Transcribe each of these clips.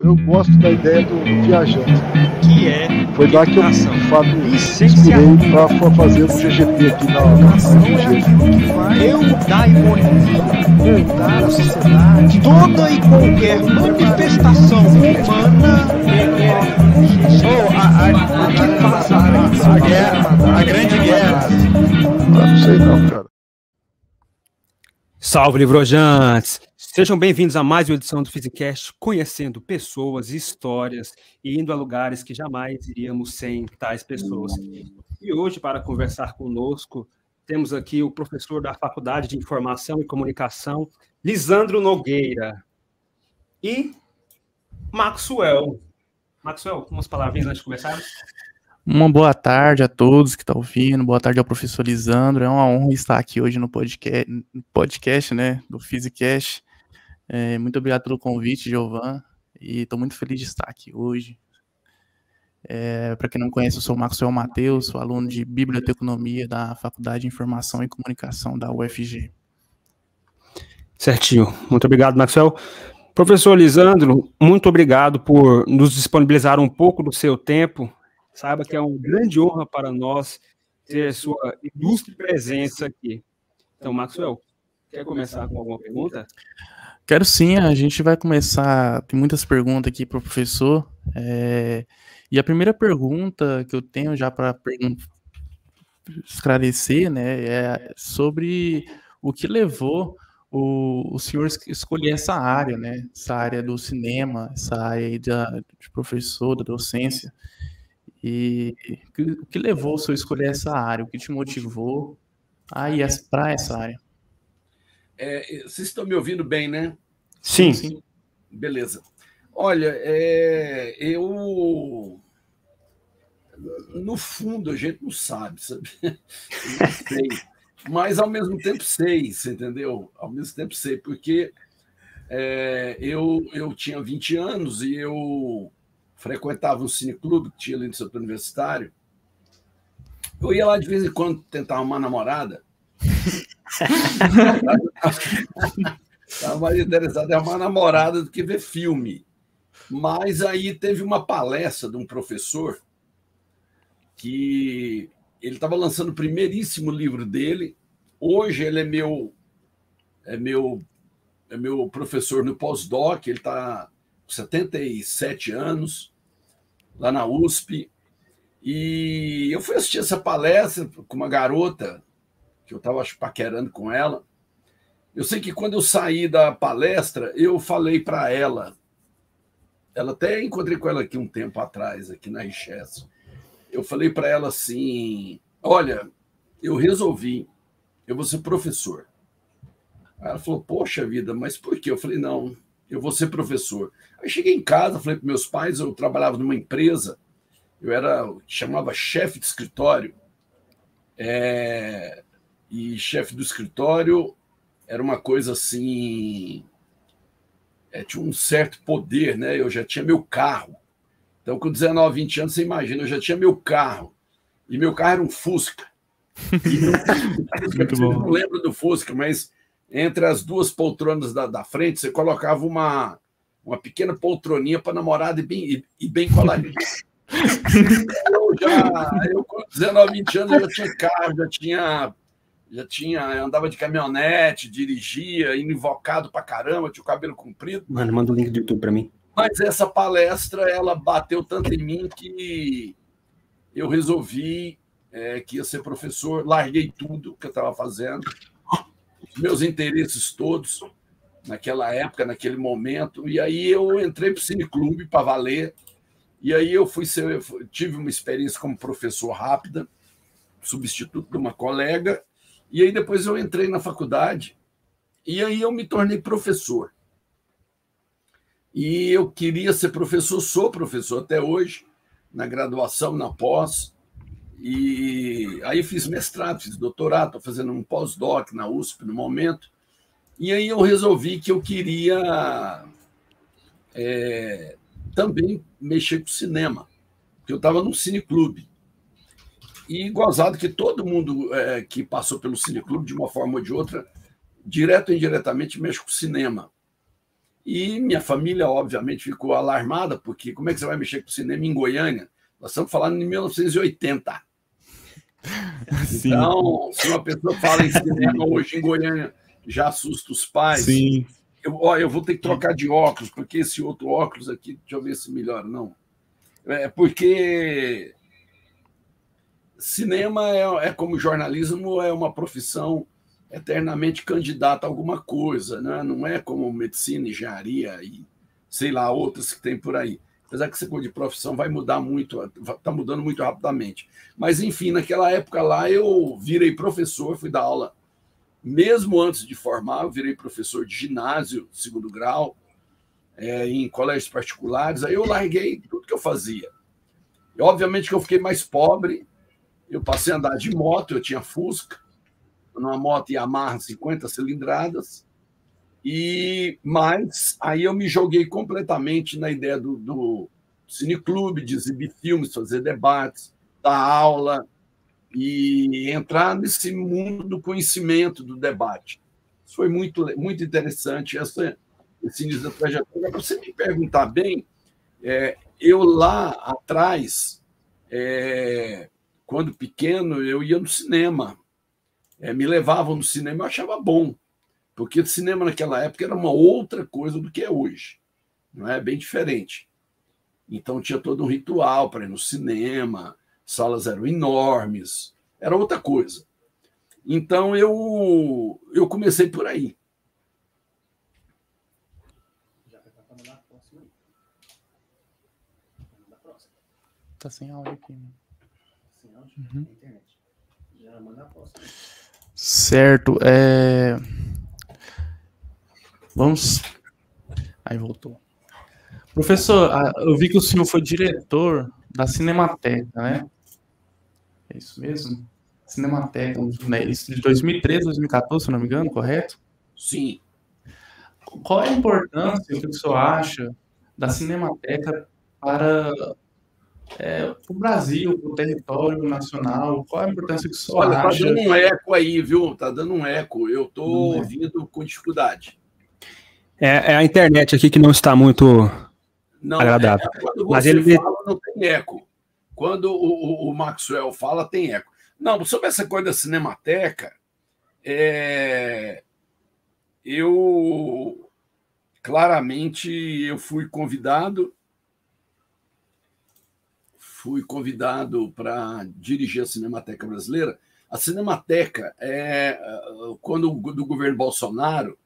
Eu gosto da ideia do viajante. Que é Foi lá que eu, Licenciatura. inspirei para fazer o GGP aqui na, na Educação é UFG. aquilo que vai mudar a sociedade. Toda e qualquer manifestação humana ou a, a, que faça a guerra, a grande guerra. Não sei não, cara. Salve, livrojantes! Sejam bem-vindos a mais uma edição do Physicast, conhecendo pessoas, histórias e indo a lugares que jamais iríamos sem tais pessoas. E hoje, para conversar conosco, temos aqui o professor da Faculdade de Informação e Comunicação, Lisandro Nogueira, e Maxwell. Maxwell, umas palavrinhas antes de começarmos? Uma boa tarde a todos que estão ouvindo, boa tarde ao professor Lisandro. É uma honra estar aqui hoje no podcast, podcast né, do Physicast. É, muito obrigado pelo convite, Giovan, e estou muito feliz de estar aqui hoje. É, Para quem não conhece, eu sou o Maxwell Matheus, sou aluno de Biblioteconomia da Faculdade de Informação e Comunicação da UFG. Certinho. Muito obrigado, Maxwell. Professor Lisandro, muito obrigado por nos disponibilizar um pouco do seu tempo. Saiba que é uma grande honra para nós ter sua ilustre presença aqui. Então, Maxwell, quer começar com alguma pergunta? Quero sim, a gente vai começar. Tem muitas perguntas aqui para o professor. é, e a primeira pergunta que eu tenho já para esclarecer né, é sobre o que levou o, o senhor es- escolher essa área, né? Essa área do cinema, essa área da, de professor, da docência. E o que- o que levou o senhor a escolher essa área? O que te motivou a ir para essa área? É, vocês estão me ouvindo bem, né? Sim. sim. Beleza. Olha, é, eu. No fundo, a gente não sabe, sabe? Não sei. Mas ao mesmo tempo sei, você entendeu? Ao mesmo tempo sei, porque é, eu, eu tinha 20 anos e eu frequentava um cineclube que tinha ali no setor universitário. Eu ia lá de vez em quando tentar arrumar namorada. Estava mais interessado em arrumar namorada do que ver filme. Mas aí teve uma palestra de um professor que ele estava lançando o primeiríssimo livro dele. Hoje ele é meu é meu é meu professor no pós-doc, ele está com 77 anos lá na USP. E eu fui assistir essa palestra com uma garota que eu estava paquerando com ela. Eu sei que quando eu saí da palestra, eu falei para ela, ela até encontrei com ela aqui um tempo atrás, aqui na Richesse. Eu falei para ela assim: Olha, eu resolvi, eu vou ser professor. Aí ela falou: Poxa vida, mas por quê? Eu falei: Não, eu vou ser professor. Aí cheguei em casa, falei para meus pais: eu trabalhava numa empresa, eu era, chamava chefe de escritório, é, e chefe do escritório era uma coisa assim. É, tinha um certo poder, né? Eu já tinha meu carro. Então, com 19, 20 anos, você imagina, eu já tinha meu carro. E meu carro era um Fusca. Muito bom. não lembram do Fusca, mas entre as duas poltronas da, da frente, você colocava uma, uma pequena poltroninha para namorada e bem, e, e bem coladinha. eu já, eu com 19, 20 anos, eu já tinha carro, já tinha já tinha, andava de caminhonete, dirigia, indo invocado pra caramba, tinha o cabelo comprido. Mano, manda o link do YouTube para mim. Mas essa palestra, ela bateu tanto em mim que eu resolvi é, que ia ser professor, larguei tudo que eu estava fazendo, os meus interesses todos, naquela época, naquele momento, e aí eu entrei para o Cineclube para valer, e aí eu fui ser, eu fui- tive uma experiência como professor rápida, substituto de uma colega, e aí depois eu entrei na faculdade, e aí eu me tornei professor. E eu queria ser professor, sou professor até hoje, na graduação, na pós. E aí fiz mestrado, fiz doutorado, estou fazendo um pós-doc na USP no momento. E aí eu resolvi que eu queria é, também mexer com cinema, porque eu estava num cineclube. E gozado que todo mundo é, que passou pelo cineclube, de uma forma ou de outra, direto ou indiretamente, mexe com cinema. E minha família, obviamente, ficou alarmada, porque como é que você vai mexer com cinema em Goiânia? Nós estamos falando em 1980. Sim. Então, se uma pessoa fala em cinema hoje em Goiânia, já assusta os pais. Sim. Eu, ó, eu vou ter que trocar de óculos, porque esse outro óculos aqui, deixa eu ver se melhora. Não. É porque cinema é, é como jornalismo, é uma profissão eternamente candidata a alguma coisa, né? não é como medicina, engenharia e sei lá, outras que tem por aí. Apesar que essa coisa de profissão vai mudar muito, está mudando muito rapidamente. Mas, enfim, naquela época lá eu virei professor, fui dar aula, mesmo antes de formar, eu virei professor de ginásio, segundo grau, é, em colégios particulares. Aí eu larguei tudo que eu fazia. E, obviamente que eu fiquei mais pobre, eu passei a andar de moto, eu tinha Fusca, numa moto Yamaha 50 cilindradas, e mas aí eu me joguei completamente na ideia do, do cineclube, de exibir filmes, fazer debates, dar aula e entrar nesse mundo do conhecimento, do debate. Isso foi muito, muito interessante, essa, esse início da trajetória. Para você me perguntar bem, é, eu lá atrás, é, quando pequeno, eu ia no cinema. É, me levavam no cinema, eu achava bom, porque o cinema naquela época era uma outra coisa do que é hoje, não é? Bem diferente. Então tinha todo um ritual para ir no cinema, salas eram enormes, era outra coisa. Então eu eu comecei por aí. Tá sem áudio aqui, né? Uhum. Já manda a próxima. Certo. É... Vamos. Aí voltou. Professor, eu vi que o senhor foi diretor da Cinemateca, né? É isso mesmo? Cinemateca, né? de 2013, 2014, se não me engano, correto? Sim. Qual é a importância, o que o senhor acha, da Cinemateca para é, o Brasil, o território nacional? Qual a importância que o senhor Olha, acha? Está dando um eco aí, viu? Está dando um eco. Eu estou ouvindo com dificuldade. É, é, a internet aqui que não está muito não, agradável. É, quando você Mas ele fala, não tem eco. Quando o, o, o, Maxwell fala, tem eco. Não, sobre essa coisa da Cinemateca, é, eu claramente eu fui convidado fui convidado para dirigir a Cinemateca Brasileira. A Cinemateca, é, quando do governo Bolsonaro,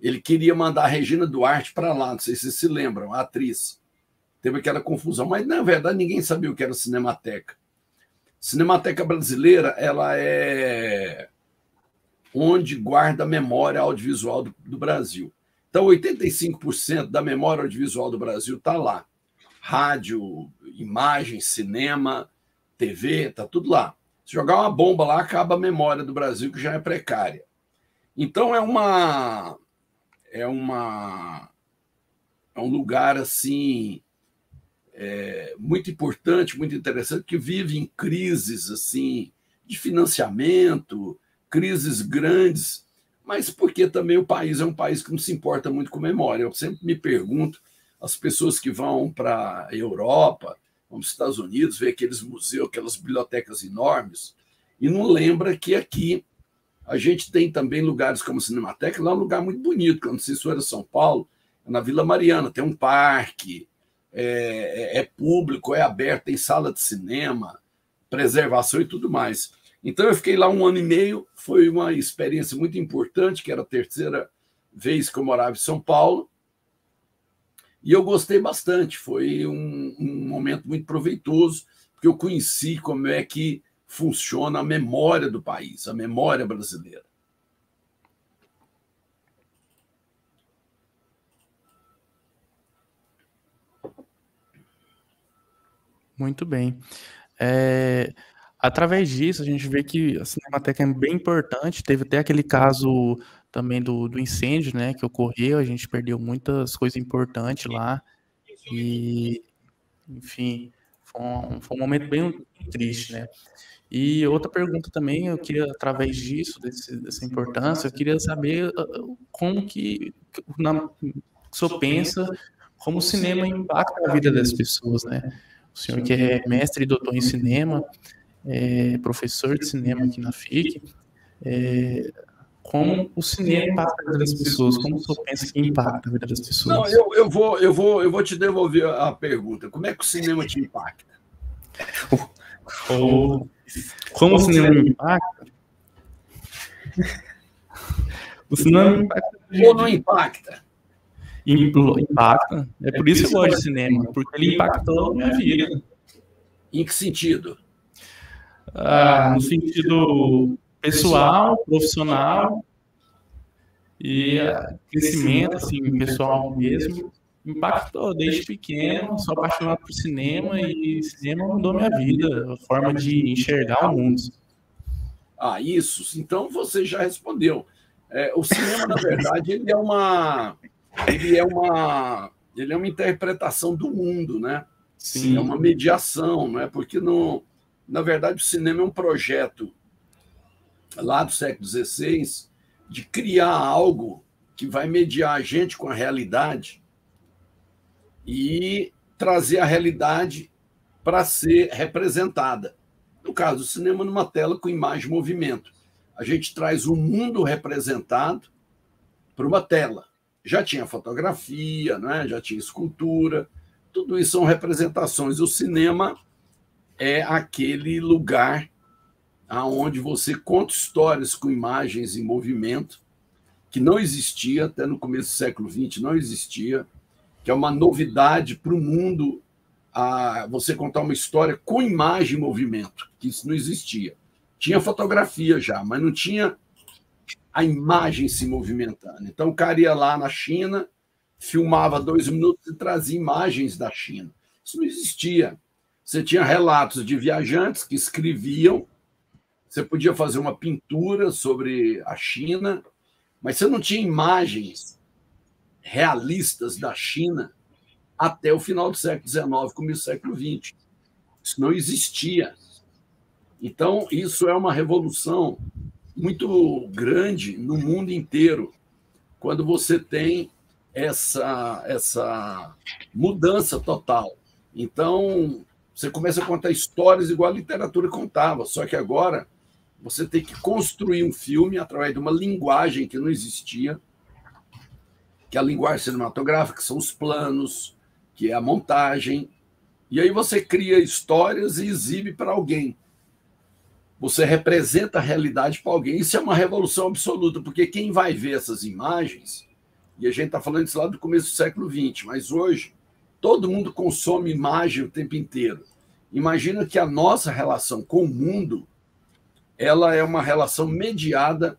ele queria mandar a Regina Duarte para lá, não sei se vocês se lembram, a atriz. Teve aquela confusão, mas na verdade ninguém sabia o que era Cinemateca. Cinemateca Brasileira, ela é onde guarda a memória audiovisual do, do Brasil. Então, 85% da memória audiovisual do Brasil está lá rádio, imagem, cinema, TV, tá tudo lá. Se jogar uma bomba lá, acaba a memória do Brasil, que já é precária. Então é uma é uma é um lugar assim é, muito importante, muito interessante, que vive em crises assim de financiamento, crises grandes, mas porque também o país é um país que não se importa muito com memória. Eu sempre me pergunto as pessoas que vão para a Europa, vão para os Estados Unidos, ver aqueles museus, aquelas bibliotecas enormes, e não lembra que aqui a gente tem também lugares como a Cinemateca, lá é um lugar muito bonito, quando se for São Paulo, é na Vila Mariana, tem um parque, é, é, é público, é aberto, tem sala de cinema, preservação e tudo mais. Então eu fiquei lá um ano e meio, foi uma experiência muito importante, que era a terceira vez que eu morava em São Paulo, e eu gostei bastante, foi um, um momento muito proveitoso, porque eu conheci como é que funciona a memória do país, a memória brasileira. Muito bem. É, através disso, a gente vê que a Cinemateca é bem importante. Teve até aquele caso também do, do incêndio, né, que ocorreu, a gente perdeu muitas coisas importantes lá e, enfim, foi um, foi um momento bem triste, né. E outra pergunta também, eu queria, através disso, desse, dessa importância, eu queria saber ah, como que, na, o senhor pensa como o cinema impacta a vida das pessoas, né? O senhor que é mestre e doutor em cinema, é professor de cinema aqui na FIC, é, como o cinema impacta a vida das pessoas, como o senhor pensa que impacta a vida das pessoas? Não, eu, eu, vou, eu, vou, eu vou te devolver a pergunta. Como é que o cinema te impacta? Ou, como o cinema impacta? O cinema impacta. Ou não impacta? Impacta. É por isso que eu gosto de cinema, porque ele impactou a minha vida. Em que sentido? Ah, no sentido pessoal, profissional e uh, crescimento assim, pessoal mesmo. Impactou desde pequeno, sou apaixonado por cinema e cinema mudou minha vida, a forma de enxergar o mundo. Ah, isso. Então você já respondeu. É, o cinema, na verdade, ele é uma, ele é uma, ele é uma interpretação do mundo, né? Sim. É uma mediação, não é? Porque no, na verdade o cinema é um projeto lá do século XVI de criar algo que vai mediar a gente com a realidade e trazer a realidade para ser representada. No caso do cinema, numa tela com imagem e movimento. A gente traz o mundo representado para uma tela. Já tinha fotografia, né? já tinha escultura, tudo isso são representações. O cinema é aquele lugar aonde você conta histórias com imagens em movimento, que não existia até no começo do século XX, não existia, que é uma novidade para o mundo a você contar uma história com imagem e movimento, que isso não existia. Tinha fotografia já, mas não tinha a imagem se movimentando. Então o cara ia lá na China, filmava dois minutos e trazia imagens da China. Isso não existia. Você tinha relatos de viajantes que escreviam você podia fazer uma pintura sobre a China, mas você não tinha imagens realistas da China até o final do século XIX, começo do século XX. Isso não existia. Então, isso é uma revolução muito grande no mundo inteiro, quando você tem essa, essa mudança total. Então, você começa a contar histórias igual a literatura contava, só que agora você tem que construir um filme através de uma linguagem que não existia, que é a linguagem cinematográfica, que são os planos, que é a montagem. E aí você cria histórias e exibe para alguém. Você representa a realidade para alguém. Isso é uma revolução absoluta, porque quem vai ver essas imagens, e a gente está falando isso lá do começo do século XX, mas hoje todo mundo consome imagem o tempo inteiro. Imagina que a nossa relação com o mundo ela é uma relação mediada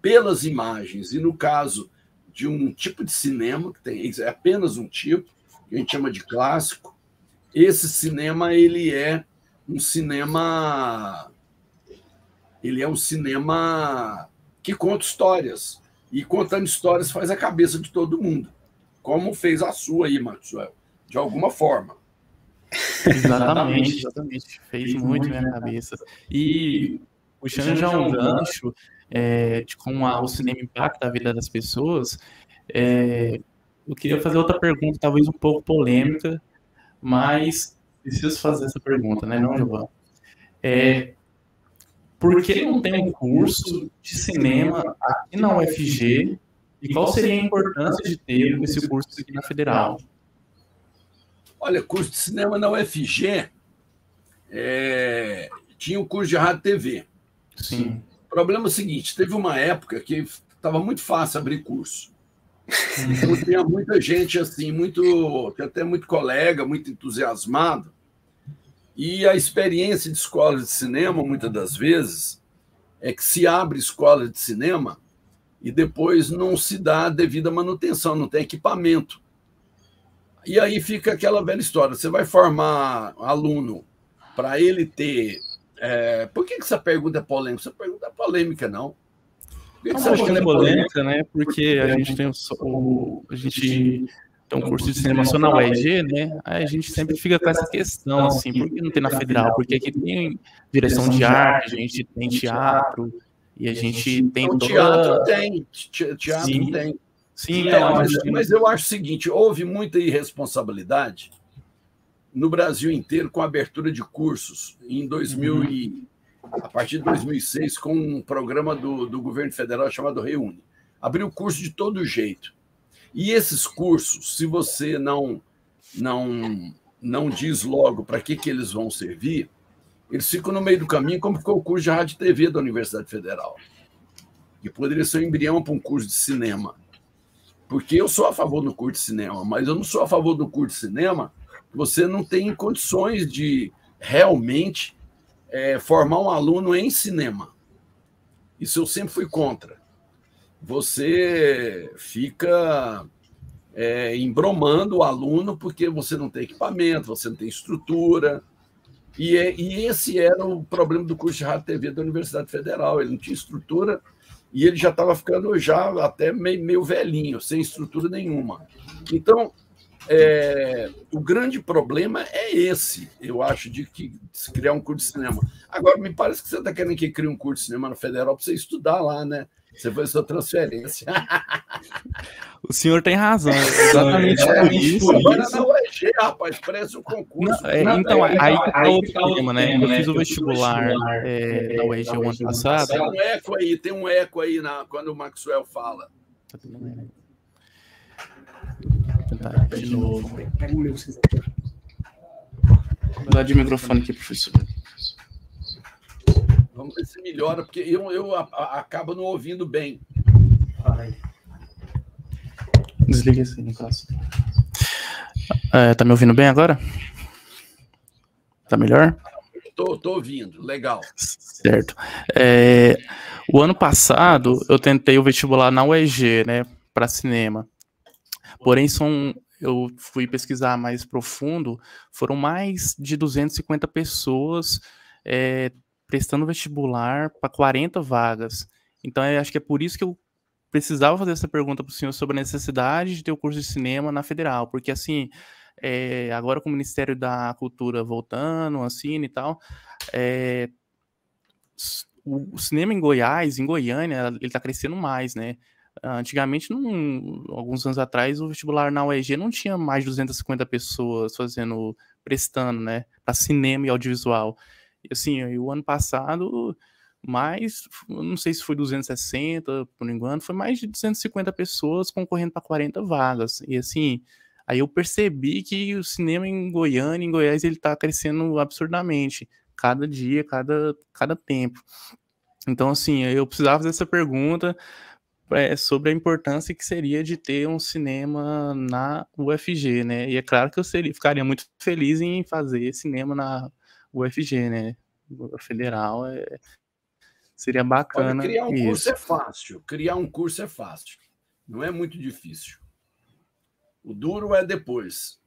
pelas imagens. E no caso de um tipo de cinema, que tem, é apenas um tipo, que a gente chama de clássico, esse cinema ele é um cinema ele é um cinema que conta histórias. E contando histórias faz a cabeça de todo mundo. Como fez a sua aí, Maxwell, de alguma forma. Exatamente, exatamente. Fez, fez muito minha cabeça. E puxando já um gancho é, de como a, o cinema impacta a vida das pessoas, é, eu queria fazer outra pergunta, talvez um pouco polêmica, mas preciso fazer essa pergunta, né, não, Giovanni? É, por que não tem um curso de cinema aqui na UFG e qual seria a importância de ter esse curso aqui na Federal? Olha, curso de cinema na UFG é, tinha o um curso de rádio e TV. Sim. O problema é o seguinte: teve uma época que estava muito fácil abrir curso. Então tinha muita gente assim, muito, até muito colega, muito entusiasmado. E a experiência de escola de cinema, muitas das vezes, é que se abre escola de cinema e depois não se dá a devida manutenção, não tem equipamento. E aí fica aquela velha história: você vai formar aluno para ele ter é, por que, que essa pergunta é polêmica? Essa pergunta é polêmica, não. Por que, que acha que ela é polêmica, né? Porque a gente tem o, a gente tem um curso de cinema só na UEG, né? Aí a gente sempre fica com essa questão, assim, por que não tem na federal? Porque aqui tem direção de arte, a gente tem teatro, e a gente tem toda... Teatro tem, teatro Sim. tem. Sim, é, mas, mas eu acho o seguinte: houve muita irresponsabilidade no Brasil inteiro com a abertura de cursos em 2000 uhum. e, a partir de 2006 com um programa do, do governo federal chamado Reúne. Abriu curso de todo jeito. E esses cursos, se você não não não diz logo para que, que eles vão servir, eles ficam no meio do caminho, como ficou o curso de rádio e TV da Universidade Federal, que poderia ser um embrião para um curso de cinema. Porque eu sou a favor do curso de cinema, mas eu não sou a favor do curso de cinema você não tem condições de realmente é, formar um aluno em cinema. Isso eu sempre fui contra. Você fica é, embromando o aluno porque você não tem equipamento, você não tem estrutura. E, é, e esse era o problema do curso de rádio TV da Universidade Federal. Ele não tinha estrutura e ele já estava ficando já até meio, meio velhinho, sem estrutura nenhuma. Então, é, o grande problema é esse, eu acho, de que de criar um curso de cinema. Agora, me parece que você está querendo que crie um curso de cinema no Federal para você estudar lá, né? Você foi sua transferência. O senhor tem razão. Exatamente é, isso. Agora na UEG, rapaz, parece um concurso. Não, é, então, aí, aí tá outro problema, né? Eu fiz o vestibular é, da UEG o ano passado. Tem um eco aí, tem um eco aí na, quando o Maxwell fala. Tentar de novo. Pega o meu, quiser. Vou dar de microfone aqui, professor. Vamos ver se melhora, porque eu, eu a, a, acabo não ouvindo bem. Desliga assim, no caso. É, tá me ouvindo bem agora? Tá melhor? Tô, tô ouvindo, legal. Certo. É, o ano passado eu tentei o vestibular na UEG, né, para cinema. Porém, são, eu fui pesquisar mais profundo, foram mais de 250 pessoas é, prestando vestibular para 40 vagas. Então, acho que é por isso que eu precisava fazer essa pergunta para o senhor sobre a necessidade de ter o curso de cinema na federal, porque assim, é, agora com o Ministério da Cultura voltando, assim e tal, é, o cinema em Goiás, em Goiânia, ele está crescendo mais, né? Antigamente, alguns anos atrás, o vestibular na UEG não tinha mais de 250 pessoas fazendo, prestando, né, para cinema e audiovisual. E assim, o ano passado, mais, não sei se foi 260, por enquanto, foi mais de 250 pessoas concorrendo para 40 vagas. E assim, aí eu percebi que o cinema em Goiânia, em Goiás, ele está crescendo absurdamente, cada dia, cada, cada tempo. Então, assim, eu precisava fazer essa pergunta é, sobre a importância que seria de ter um cinema na UFG, né? E é claro que eu seria, ficaria muito feliz em fazer cinema na UFG, né? Federal é, seria bacana. Olha, criar um isso. curso é fácil. Criar um curso é fácil. Não é muito difícil. O duro é depois.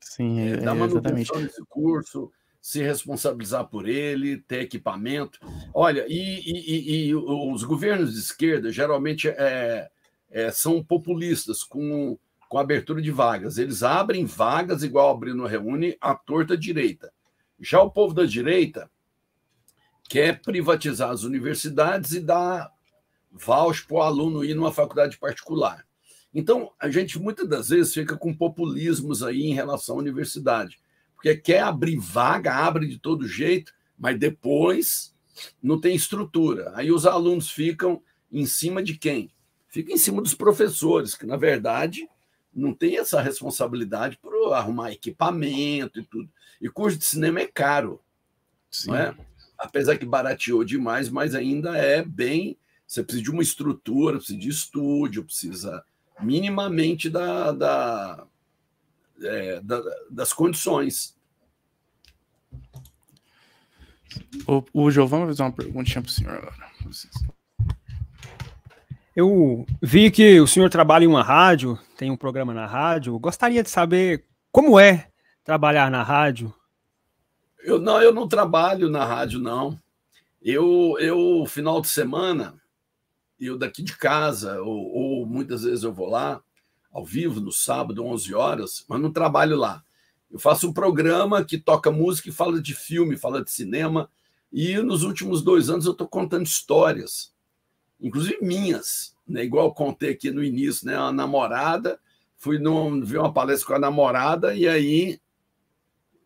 Sim, é, é, dar manutenção nesse curso, se responsabilizar por ele, ter equipamento. Olha, e, e, e os governos de esquerda geralmente é, é, são populistas com, com abertura de vagas. Eles abrem vagas, igual abriu no Reúne, à torta direita. Já o povo da direita quer privatizar as universidades e dar voucher para o aluno ir numa faculdade particular. Então, a gente muitas das vezes fica com populismos aí em relação à universidade porque quer abrir vaga, abre de todo jeito, mas depois não tem estrutura. Aí os alunos ficam em cima de quem? Ficam em cima dos professores, que na verdade não tem essa responsabilidade por arrumar equipamento e tudo. E curso de cinema é caro, Sim. não é? Apesar que barateou demais, mas ainda é bem. Você precisa de uma estrutura, precisa de estúdio, precisa minimamente da, da é, da, das condições. O, o Giovanni vai fazer uma perguntinha para o senhor agora. Eu vi que o senhor trabalha em uma rádio, tem um programa na rádio. Gostaria de saber como é trabalhar na rádio. Eu não, eu não trabalho na rádio, não. Eu, eu final de semana, eu daqui de casa, ou, ou muitas vezes eu vou lá, ao vivo no sábado, 11 horas, mas não trabalho lá. Eu faço um programa que toca música e fala de filme, fala de cinema, e nos últimos dois anos eu estou contando histórias. inclusive minhas, né? Igual contei aqui no início, né? Uma namorada, fui vi uma palestra com a namorada e aí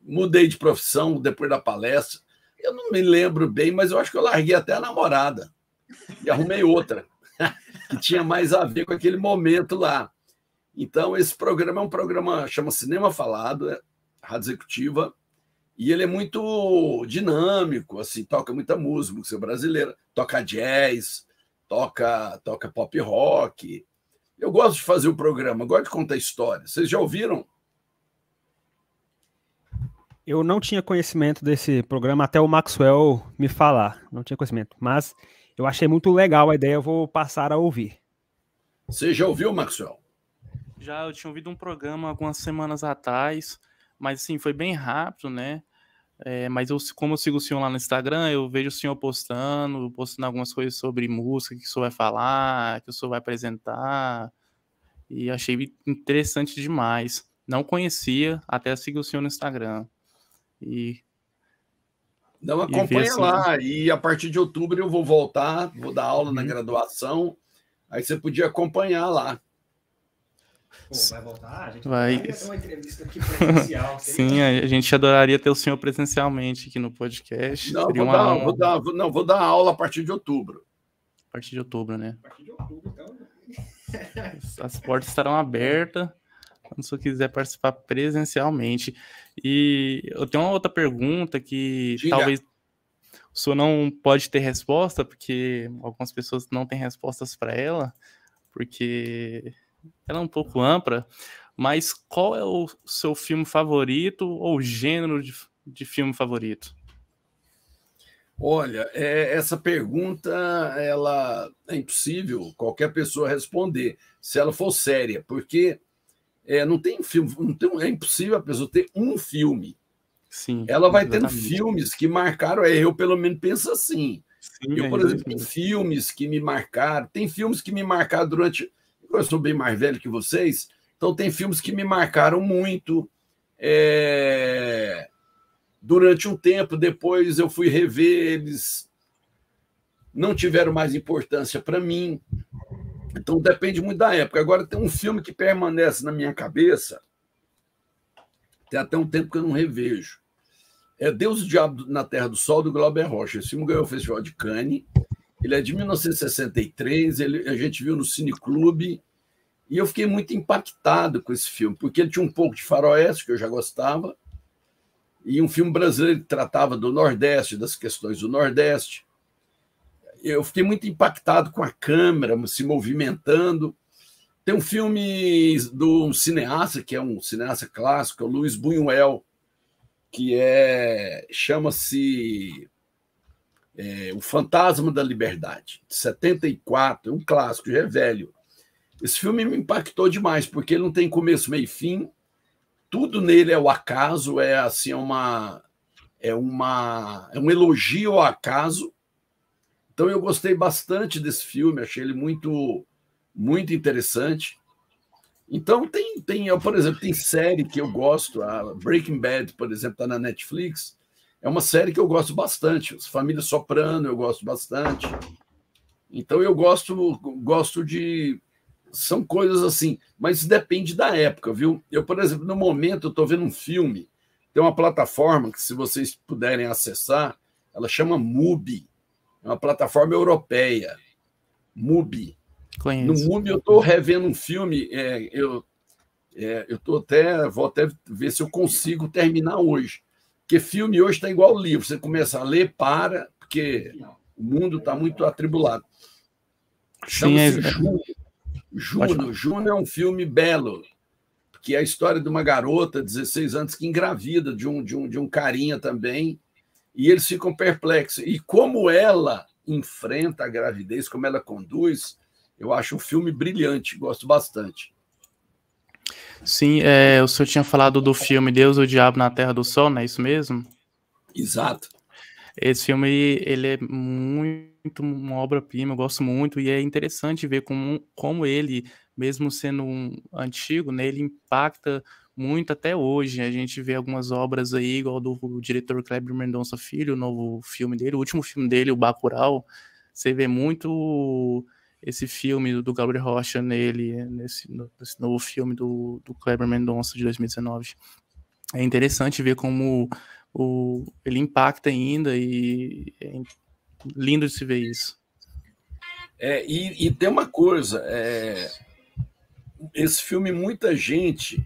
mudei de profissão depois da palestra. Eu não me lembro bem, mas eu acho que eu larguei até a namorada e arrumei outra que tinha mais a ver com aquele momento lá. Então, esse programa é um programa, chama Cinema Falado, é rádio executiva, e ele é muito dinâmico, assim, toca muita música, música brasileira, toca jazz, toca, toca pop rock. Eu gosto de fazer o programa, gosto de contar histórias. Vocês já ouviram? Eu não tinha conhecimento desse programa até o Maxwell me falar. Não tinha conhecimento, mas eu achei muito legal a ideia, eu vou passar a ouvir. Você já ouviu, Maxwell? Já, eu tinha ouvido um programa algumas semanas atrás, mas assim, foi bem rápido, né? É, mas eu, como eu sigo o senhor lá no Instagram, eu vejo o senhor postando, postando algumas coisas sobre música que o senhor vai falar, que o senhor vai apresentar. E achei interessante demais. Não conhecia, até seguir o senhor no Instagram. E. Não, acompanha assim, lá. E a partir de outubro eu vou voltar, vou dar aula uhum. na graduação. Aí você podia acompanhar lá. Pô, vai voltar? A gente vai ter uma entrevista aqui presencial. Sim, a gente adoraria ter o senhor presencialmente aqui no podcast. Não, vou dar, vou dar, não, vou dar aula a partir de outubro. A partir de outubro, né? A partir de outubro, então. As portas estarão abertas quando o senhor quiser participar presencialmente. E eu tenho uma outra pergunta que Diga. talvez o senhor não pode ter resposta, porque algumas pessoas não têm respostas para ela, porque ela é um pouco ampla, mas qual é o seu filme favorito ou gênero de, de filme favorito? Olha, é, essa pergunta ela é impossível qualquer pessoa responder se ela for séria, porque é, não tem filme, não tem, é impossível a pessoa ter um filme. Sim, ela vai exatamente. tendo filmes que marcaram, é, eu pelo menos penso assim. Sim, eu, por é exemplo, tem filmes que me marcaram, tem filmes que me marcaram durante eu sou bem mais velho que vocês, então tem filmes que me marcaram muito. É... Durante um tempo, depois eu fui rever, eles não tiveram mais importância para mim. Então depende muito da época. Agora tem um filme que permanece na minha cabeça, tem até um tempo que eu não revejo. É Deus e o Diabo na Terra do Sol, do Glauber Rocha. Esse filme ganhou o Festival de Cannes. Ele é de 1963, ele, a gente viu no Cineclube, e eu fiquei muito impactado com esse filme, porque ele tinha um pouco de faroeste, que eu já gostava, e um filme brasileiro que tratava do Nordeste, das questões do Nordeste. Eu fiquei muito impactado com a câmera se movimentando. Tem um filme do cineasta, que é um cineasta clássico, é o Luiz Buñuel, que é chama-se é, O Fantasma da Liberdade, de 74, um clássico, já é velho. Esse filme me impactou demais, porque ele não tem começo, meio e fim. Tudo nele é o acaso, é assim, é uma é uma é um elogio ao acaso. Então eu gostei bastante desse filme, achei ele muito muito interessante. Então tem tem, por exemplo, tem série que eu gosto, a Breaking Bad, por exemplo, está na Netflix. É uma série que eu gosto bastante. Família Soprano eu gosto bastante. Então eu gosto gosto de são coisas assim, mas depende da época, viu? Eu, por exemplo, no momento eu estou vendo um filme, tem uma plataforma que se vocês puderem acessar, ela chama MUBI, é uma plataforma europeia, MUBI. Conheço. No MUBI eu estou revendo um filme, é, eu é, eu tô até vou até ver se eu consigo terminar hoje. Porque filme hoje está igual livro. Você começa a ler, para, porque o mundo está muito atribulado. Sim, é... Juno. Juno é um filme belo, que é a história de uma garota, 16 anos, que engravida de um, de um, de um carinha também, e eles ficam perplexos. E como ela enfrenta a gravidez, como ela conduz, eu acho um filme brilhante, gosto bastante. Sim, é, o senhor tinha falado do filme Deus o Diabo na Terra do Sol, não é isso mesmo? Exato. Esse filme ele é muito uma obra-prima, eu gosto muito, e é interessante ver como, como ele, mesmo sendo um antigo, né, ele impacta muito até hoje. A gente vê algumas obras aí, igual do diretor Kleber Mendonça Filho, o novo filme dele, o último filme dele, o Bacurau, você vê muito esse filme do Gabriel Rocha nele, nesse, nesse novo filme do, do Kleber Mendonça de 2019. É interessante ver como o, ele impacta ainda e é lindo de se ver isso. É, e, e tem uma coisa, é, esse filme muita gente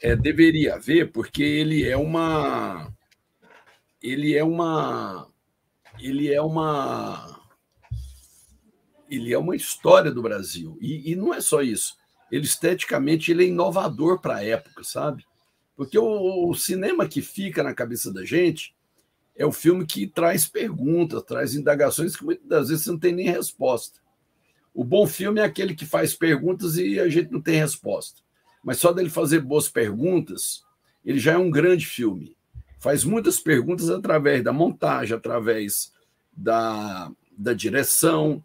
é, deveria ver porque ele é uma ele é uma ele é uma ele é uma história do Brasil. E, e não é só isso. Ele esteticamente ele é inovador para a época, sabe? Porque o, o, cinema que fica na cabeça da gente é o filme que traz perguntas, traz indagações que muitas das vezes você não tem nem resposta. O bom filme é aquele que faz perguntas e a gente não tem resposta. Mas só dele fazer boas perguntas, ele já é um grande filme. Faz muitas perguntas através da montagem, através da, da direção,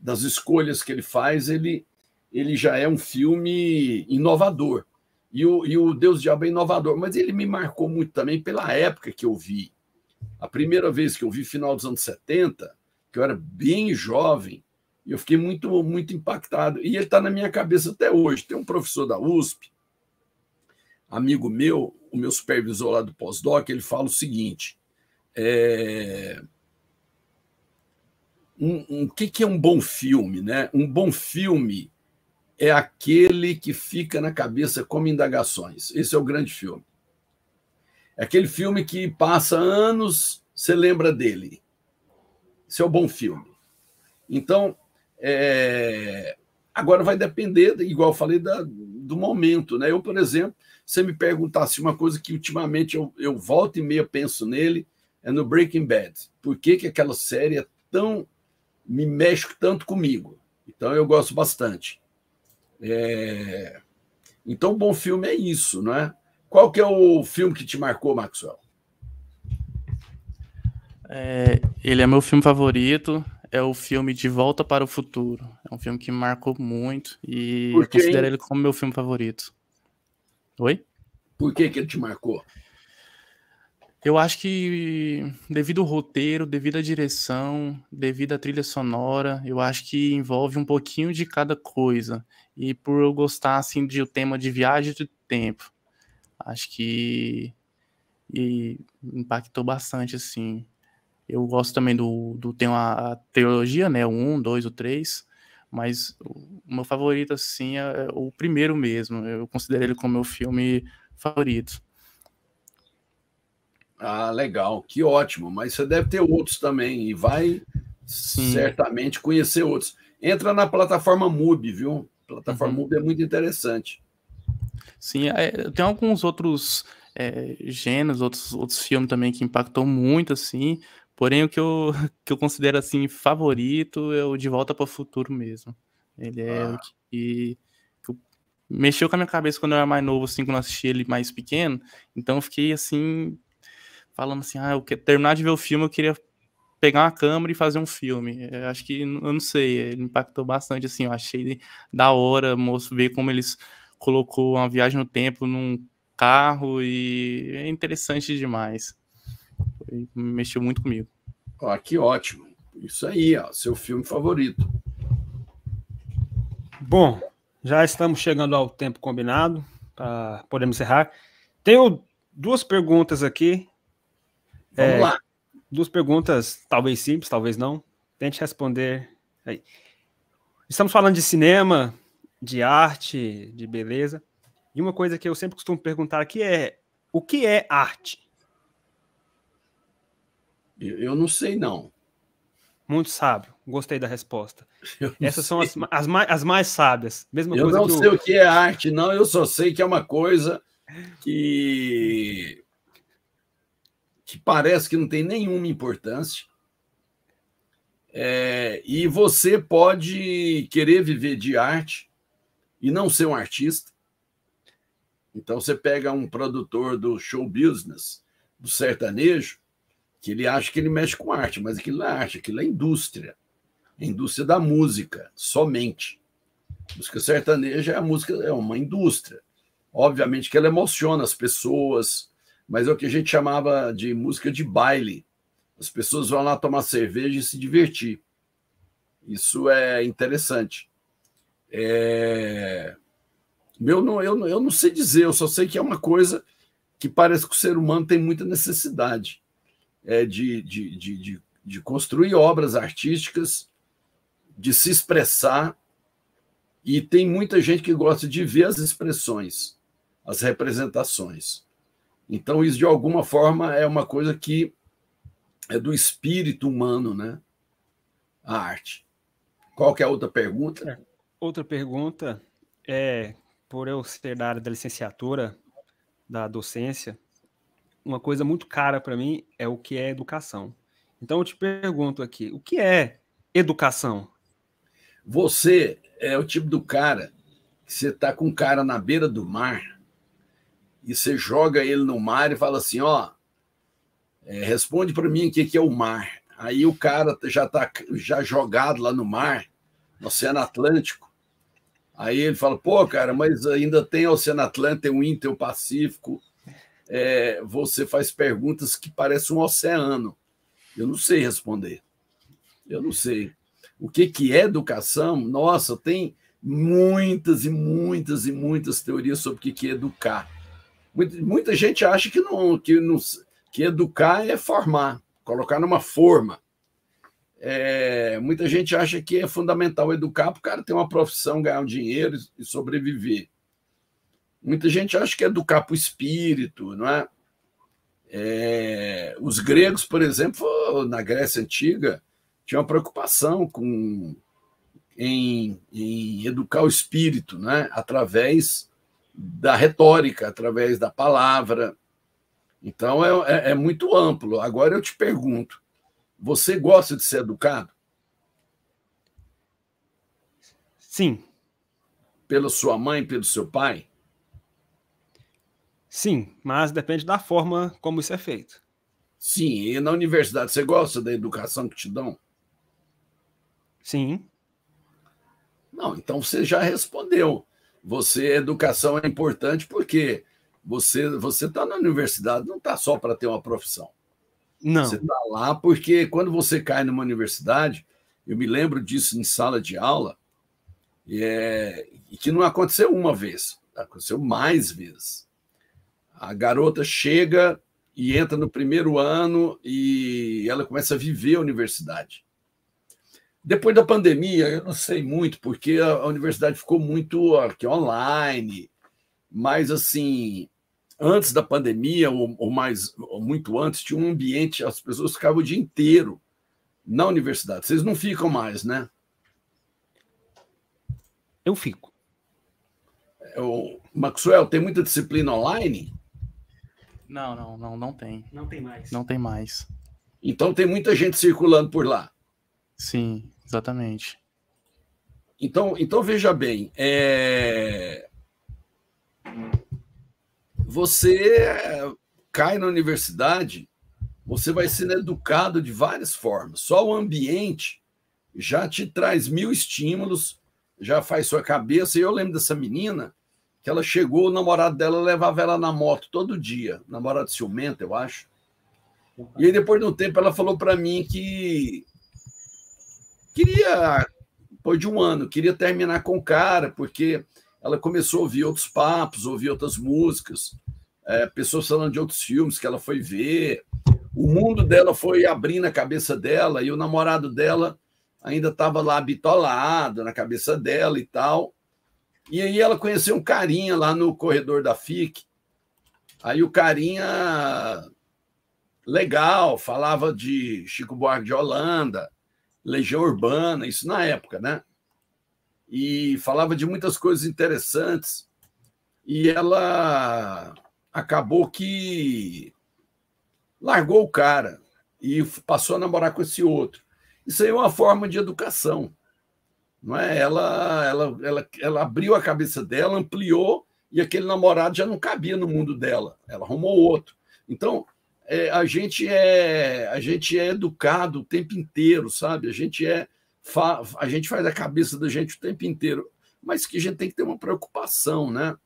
das escolhas que ele faz, ele, ele já é um filme inovador. E o, e o Deus Diabo é inovador, mas ele me marcou muito também pela época que eu vi. A primeira vez que eu vi, final dos anos 70, que eu era bem jovem, eu fiquei muito, muito impactado. E ele está na minha cabeça até hoje. Tem um professor da USP, amigo meu, o meu supervisor lá do pós-doc, ele fala o seguinte: é, um, um que, que é um bom filme, né? Um bom filme é aquele que fica na cabeça como indagações. Esse é o grande filme. É aquele filme que passa anos, você lembra dele. Esse é o bom filme. Então, é... agora vai depender, igual eu falei, da, do momento. Né? Eu, por exemplo, se me perguntasse uma coisa que ultimamente eu, eu volto e meia penso nele, é no Breaking Bad. Por que, que aquela série é tão me mexe tanto comigo. Então eu gosto bastante. É... Então, bom filme é isso, não é? Qual que é o filme que te marcou, Maxwell? É, ele é meu filme favorito. É o filme De Volta para o Futuro. É um filme que me marcou muito e eu considero ele como meu filme favorito. Oi? Por que, que ele te marcou? Eu acho que devido ao roteiro, devido à direção, devido à trilha sonora, eu acho que envolve um pouquinho de cada coisa. E por eu gostar assim de o tema de viagem de tempo, acho que impactou bastante assim. Eu gosto também do, do tem a trilogia, né, o 1, 2, o 3, mas o meu favorito assim é o primeiro mesmo. Eu considero ele como meu filme favorito. Ah, legal, que ótimo. Mas você deve ter outros também e vai Sim. certamente conhecer outros. Entra na plataforma MUBI, viu? A plataforma uhum. MUBI é muito interessante. Sim, é, tem alguns outros é, gêneros, outros, outros filmes também que impactou muito, assim. Porém, o que eu, que eu considero assim favorito é o De Volta para o Futuro mesmo. Ele é ah. o que, que mexeu com a minha cabeça quando eu era mais novo, assim, quando eu assisti ele mais pequeno. Então, eu fiquei assim falando assim, ah, eu quero terminar de ver o filme, eu queria pegar uma câmera e fazer um filme. Eu acho que, eu não sei, ele impactou bastante, assim, eu achei da hora, moço, ver como eles colocou uma viagem no tempo num carro e é interessante demais. Mexeu muito comigo. Ó, que ótimo. Isso aí, ó, seu filme favorito. Bom, já estamos chegando ao tempo combinado para podemos encerrar. Tenho duas perguntas aqui Vamos é, lá. Duas perguntas, talvez simples, talvez não. Tente responder aí. Estamos falando de cinema, de arte, de beleza. E uma coisa que eu sempre costumo perguntar aqui é: o que é arte? Eu não sei, não. Muito sábio. Gostei da resposta. Essas são as, as, mais, as mais sábias. Mesma eu não sei o... o que é arte, não. Eu só sei que é uma coisa que que parece que não tem nenhuma importância. É, e você pode querer viver de arte e não ser um artista. Então você pega um produtor do show business, do sertanejo, que ele acha que ele mexe com arte, mas aquilo não é arte, aquilo é indústria. É indústria da música, somente. música sertaneja é a música, é uma indústria. Obviamente que ela emociona as pessoas, mas é o que a gente chamava de música de baile. As pessoas vão lá tomar cerveja e se divertir. Isso é interessante. É... Meu, não, eu, eu não sei dizer, eu só sei que é uma coisa que parece que o ser humano tem muita necessidade é, de, de, de, de, de construir obras artísticas, de se expressar, e tem muita gente que gosta de ver as expressões, as representações. Então, isso, de alguma forma, é uma coisa que é do espírito humano, né? A arte. Qual que é a outra pergunta? É. Outra pergunta é, por eu ser da área da licenciatura, da docência, uma coisa muito cara para mim é o que é educação. Então eu te pergunto aqui, o que é educação? Você é o tipo do cara que você tá com um cara na beira do mar e você joga ele no mar e fala assim, ó, é, responde para mim o que, que é o mar. Aí o cara já tá já jogado lá no mar, no Oceano Atlântico, Aí ele fala, pô, cara, mas ainda tem Oceano Atlântico, tem o Índico, tem o Pacífico. É, você faz perguntas que parecem um oceano. Eu não sei responder. Eu não sei. O que, que é educação? Nossa, tem muitas e muitas e muitas teorias sobre o que, que é educar. Muita, gente acha que, não, que, não, que educar é formar, colocar numa forma. É, muita gente acha que é fundamental educar para o cara ter uma profissão, ganhar um dinheiro e sobreviver. Muita gente acha que é educar para o espírito, não é? é? Os gregos, por exemplo, na Grécia Antiga, tinham uma preocupação com, em, em educar o espírito, né? através da retórica, através da palavra. Então é, é, é muito amplo. Agora eu te pergunto, você gosta de ser educado? Sim. Pela sua mãe, pelo seu pai? Sim, mas depende da forma como isso é feito. Sim, e na universidade você gosta da educação que te dão? Sim. Não, então você já respondeu. Você, educação é importante porque você você está na universidade, não está só para ter uma profissão. Não. Você está lá porque quando você cai numa universidade, eu me lembro disso em sala de aula, e, é, e que não aconteceu uma vez, aconteceu mais vezes. A garota chega e entra no primeiro ano e ela começa a viver a universidade. Depois da pandemia, eu não sei muito, porque a universidade ficou muito aqui online, mas assim, antes da pandemia, ou, ou mais, ou muito antes, tinha um ambiente, as pessoas ficavam o dia inteiro na universidade. Vocês não ficam mais, né? Eu fico. É, o Maxwell, tem muita disciplina online? Não, não, não, não tem. Não tem mais. Não tem mais. Então tem muita gente circulando por lá. Sim, exatamente. Então, então veja bem, é você cai na universidade, você vai sendo educado de várias formas. Só o ambiente já te traz mil estímulos, já faz sua cabeça. E eu lembro dessa menina que ela chegou, o namorado dela levava ela na moto todo dia, namorado ciumento, eu acho. E aí, depois de um tempo, ela falou para mim que queria, depois de um ano, queria terminar com o cara, porque ela começou a ouvir outros papos, ouvir outras músicas, é, pessoas falando de outros filmes que ela foi ver. O mundo dela foi abrindo a cabeça dela e o namorado dela ainda estava lá bitolado na cabeça dela e tal. E aí ela conheceu um carinha lá no corredor da FIC. Aí o carinha legal, falava de Chico Buarque de Holanda, Legião Urbana, isso na época, né? e falava de muitas coisas interessantes. E ela acabou que largou o cara e passou a namorar com esse outro. Isso aí é uma forma de educação. Não é? ela, ela, ela, ela abriu a cabeça dela, ampliou, e aquele namorado já não cabia no mundo dela. Ela arrumou outro. Então, é, a, gente é, a gente é educado o tempo inteiro, sabe? A gente é a gente faz a cabeça da gente o tempo inteiro, mas que a gente tem que ter uma preocupação, né?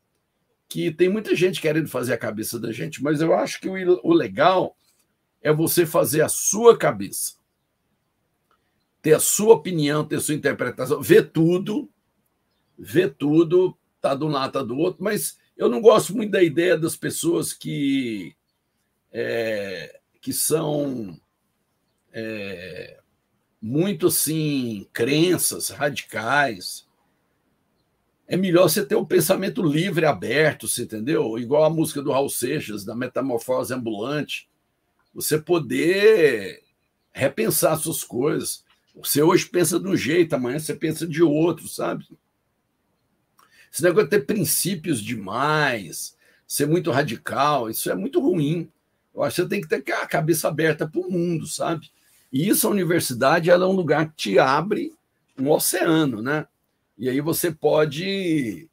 Que tem muita gente querendo fazer a cabeça da gente, mas eu acho que o, o legal é você fazer a sua cabeça. ter a sua opinião, ter a sua interpretação, ver tudo, ver tudo, tá de um lado, tá do outro, mas eu não gosto muito da ideia das pessoas que, é, que são é, muito assim, crenças radicais. É melhor você ter um pensamento livre, aberto, você entendeu? Igual a música do Raul Seixas, da Metamorfose Ambulante. Você poder repensar suas coisas. Você hoje pensa de um jeito, amanhã você pensa de outro, sabe? Esse negócio de ter princípios demais, ser muito radical, isso é muito ruim. Eu acho que você tem que ter a cabeça aberta para o mundo, sabe? E isso, a universidade, ela é um lugar que te abre um oceano, né? E aí você pode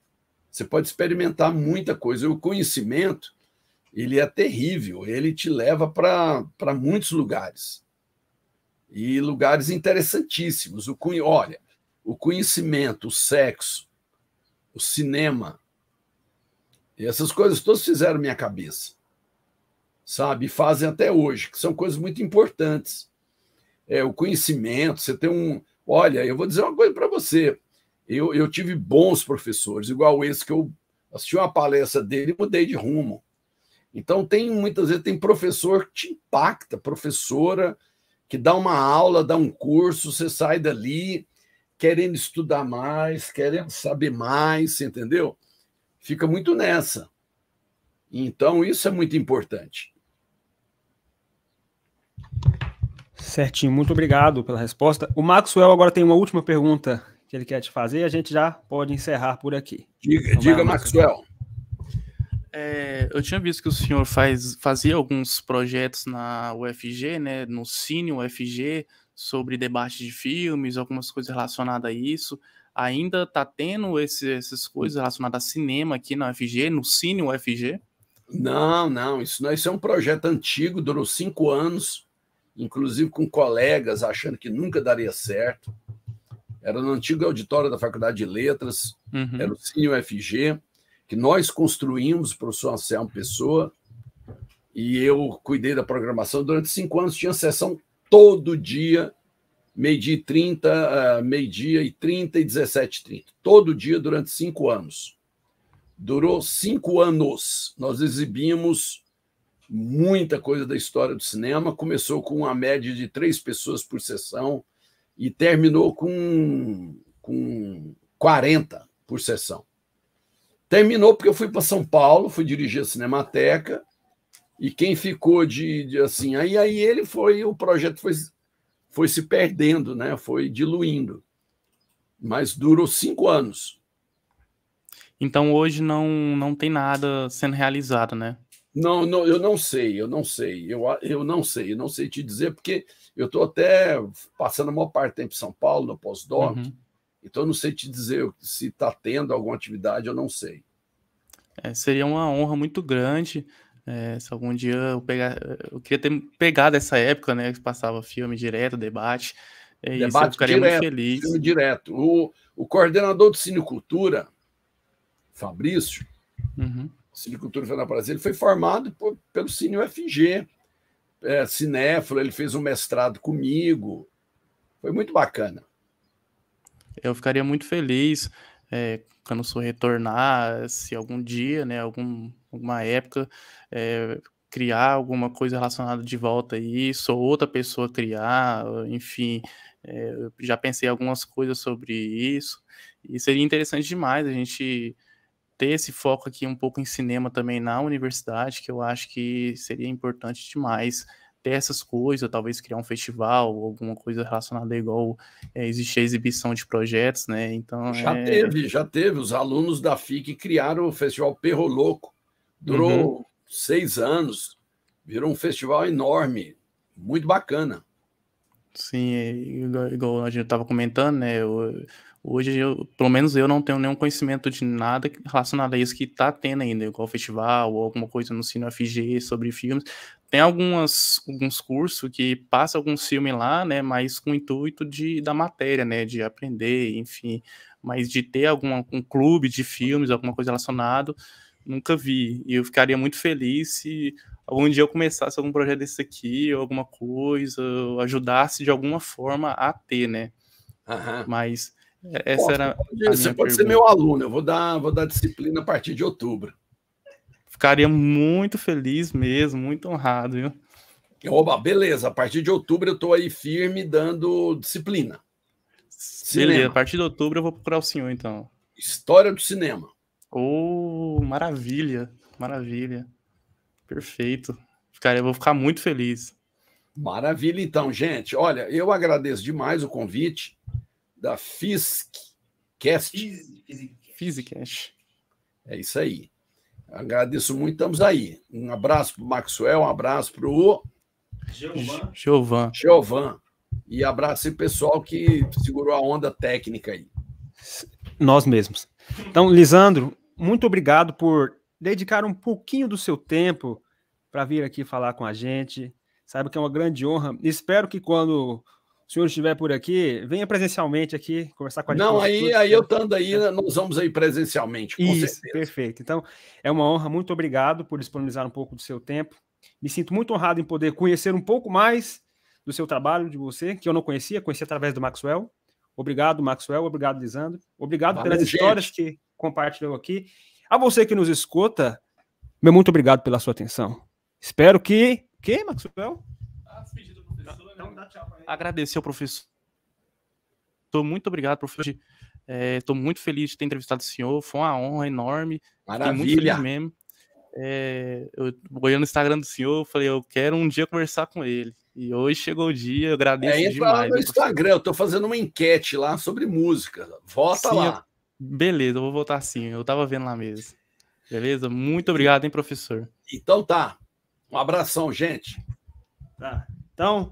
você pode experimentar muita coisa. O conhecimento, ele é terrível, ele te leva para muitos lugares. E lugares interessantíssimos. O, olha, o conhecimento, o sexo, o cinema, essas coisas todas fizeram minha cabeça. Sabe? Fazem até hoje, que são coisas muito importantes é, o conhecimento, você tem um. Olha, eu vou dizer uma coisa para você. Eu, eu tive bons professores, igual esse que eu assisti uma palestra dele e mudei de rumo. Então, tem muitas vezes tem professor que te impacta, professora que dá uma aula, dá um curso, você sai dali querendo estudar mais, querendo saber mais, entendeu? Fica muito nessa. Então, isso é muito importante. Certinho, muito obrigado pela resposta. O Maxwell agora tem uma última pergunta que ele quer te fazer e a gente já pode encerrar por aqui. Diga, então, diga Maxwell. É, eu tinha visto que o senhor faz, fazia alguns projetos na UFG, né, no Cine UFG, sobre debate de filmes, algumas coisas relacionadas a isso. Ainda está tendo esse, essas coisas relacionadas a cinema aqui na UFG, no Cine UFG? Não, não, isso, não, isso é um projeto antigo, durou cinco anos inclusive com colegas achando que nunca daria certo. Era no antigo auditório da Faculdade de Letras, uhum. era o Cine UFG, que nós construímos, o professor Anselmo Pessoa, e eu cuidei da programação. Durante cinco anos tinha sessão todo dia, meio-dia e 30, uh, meio-dia e 30 e 17 30. Todo dia durante cinco anos. Durou cinco anos. Nós exibimos muita coisa da história do cinema. Começou com uma média de três pessoas por sessão e terminou com, com 40 por sessão. Terminou porque eu fui para São Paulo, fui dirigir a Cinemateca, e quem ficou de, de, assim, aí, aí ele foi, o projeto foi, foi se perdendo, né? foi diluindo. Mas durou cinco anos. Então hoje não, não tem nada sendo realizado, né? Não, não, eu não sei, eu não sei, eu, eu não sei, eu não sei te dizer, porque eu estou até passando a maior parte do tempo em São Paulo, no pós-doc, uhum. então eu não sei te dizer se está tendo alguma atividade, eu não sei. É, seria uma honra muito grande é, se algum dia eu pegar. Eu queria ter pegado essa época, né? Que passava filme direto, debate. É debate isso, eu ficaria direto, muito feliz. Filme direto. O, o coordenador do Cinecultura, Fabrício, uhum. Cinecultura Federal Brasil, ele foi formado por, pelo Cine UFG, é, cinéfilo, ele fez um mestrado comigo, foi muito bacana. Eu ficaria muito feliz é, quando sou retornar, se algum dia, né, algum, alguma época, é, criar alguma coisa relacionada de volta a isso, ou outra pessoa criar, enfim, é, já pensei algumas coisas sobre isso, e seria interessante demais a gente ter esse foco aqui um pouco em cinema também na universidade, que eu acho que seria importante demais ter essas coisas, talvez criar um festival, alguma coisa relacionada igual é, existe a exibição de projetos, né? Então já é... teve, já teve. Os alunos da FIC criaram o festival Perro Louco, durou uhum. seis anos, virou um festival enorme, muito bacana. Sim, é, igual, igual a gente estava comentando, né? Eu, Hoje, eu, pelo menos eu não tenho nenhum conhecimento de nada relacionado a isso que está tendo ainda, igual festival ou alguma coisa no Cine FG sobre filmes. Tem algumas, alguns cursos que passam alguns filmes lá, né, mas com o intuito de, da matéria, né, de aprender, enfim, mas de ter algum um clube de filmes, alguma coisa relacionada, nunca vi. E eu ficaria muito feliz se algum dia eu começasse algum projeto desse aqui, ou alguma coisa, ajudasse de alguma forma a ter, né? Aham. Mas essa Pô, era. pode- você pode ser pergunta. meu aluno, eu vou dar, vou dar disciplina a partir de outubro. Ficaria muito feliz mesmo, muito honrado, viu? Oba, beleza, a partir de outubro eu estou aí firme dando disciplina. Beleza, Cinema. a partir de outubro eu vou procurar o senhor, então. História do cinema. Oh, maravilha, maravilha. Perfeito. Eu vou ficar muito feliz. Maravilha, então, gente. Olha, eu agradeço demais o convite da FISC-Cast. Physicast. É isso aí. Agradeço muito, estamos aí. Um abraço para o Maxwell, um abraço para o Giovan. Giovan. E abraço aí, pessoal que segurou a onda técnica aí. Nós mesmos. Então, Lisandro, muito obrigado por dedicar um pouquinho do seu tempo para vir aqui falar com a gente. Saiba que é uma grande honra. Espero que quando o senhor estiver por aqui, venha presencialmente aqui conversar com a gente. Não, aí, aí né? eu estando aí, nós vamos aí presencialmente, com Isso, certeza. perfeito. Então, é uma honra. Muito obrigado por disponibilizar um pouco do seu tempo. Me sinto muito honrado em poder conhecer um pouco mais do seu trabalho, de você, que eu não conhecia, conheci através do Maxwell. Obrigado, Maxwell. Obrigado, Lisandro. Obrigado Valeu, pelas gente. histórias que compartilhou aqui. A você que nos escuta, meu muito obrigado pela sua atenção. Espero que. Que, Maxwell? Então dá tchau pra ele. Agradecer ao professor. Estou muito obrigado, professor. Estou muito feliz de ter entrevistado o senhor. Foi uma honra enorme. Fiquei muito Maravilha. feliz mesmo. É, eu olhando no Instagram do senhor, eu falei, eu quero um dia conversar com ele. E hoje chegou o dia, eu agradeço É, entra lá demais. no viu, professor? Instagram, eu estou fazendo uma enquete lá sobre música. Vota Sim, lá. Beleza, eu vou voltar sim. Eu tava vendo lá mesmo. Beleza? Muito obrigado, hein, professor. Então tá. Um abração, gente. Tá. Então,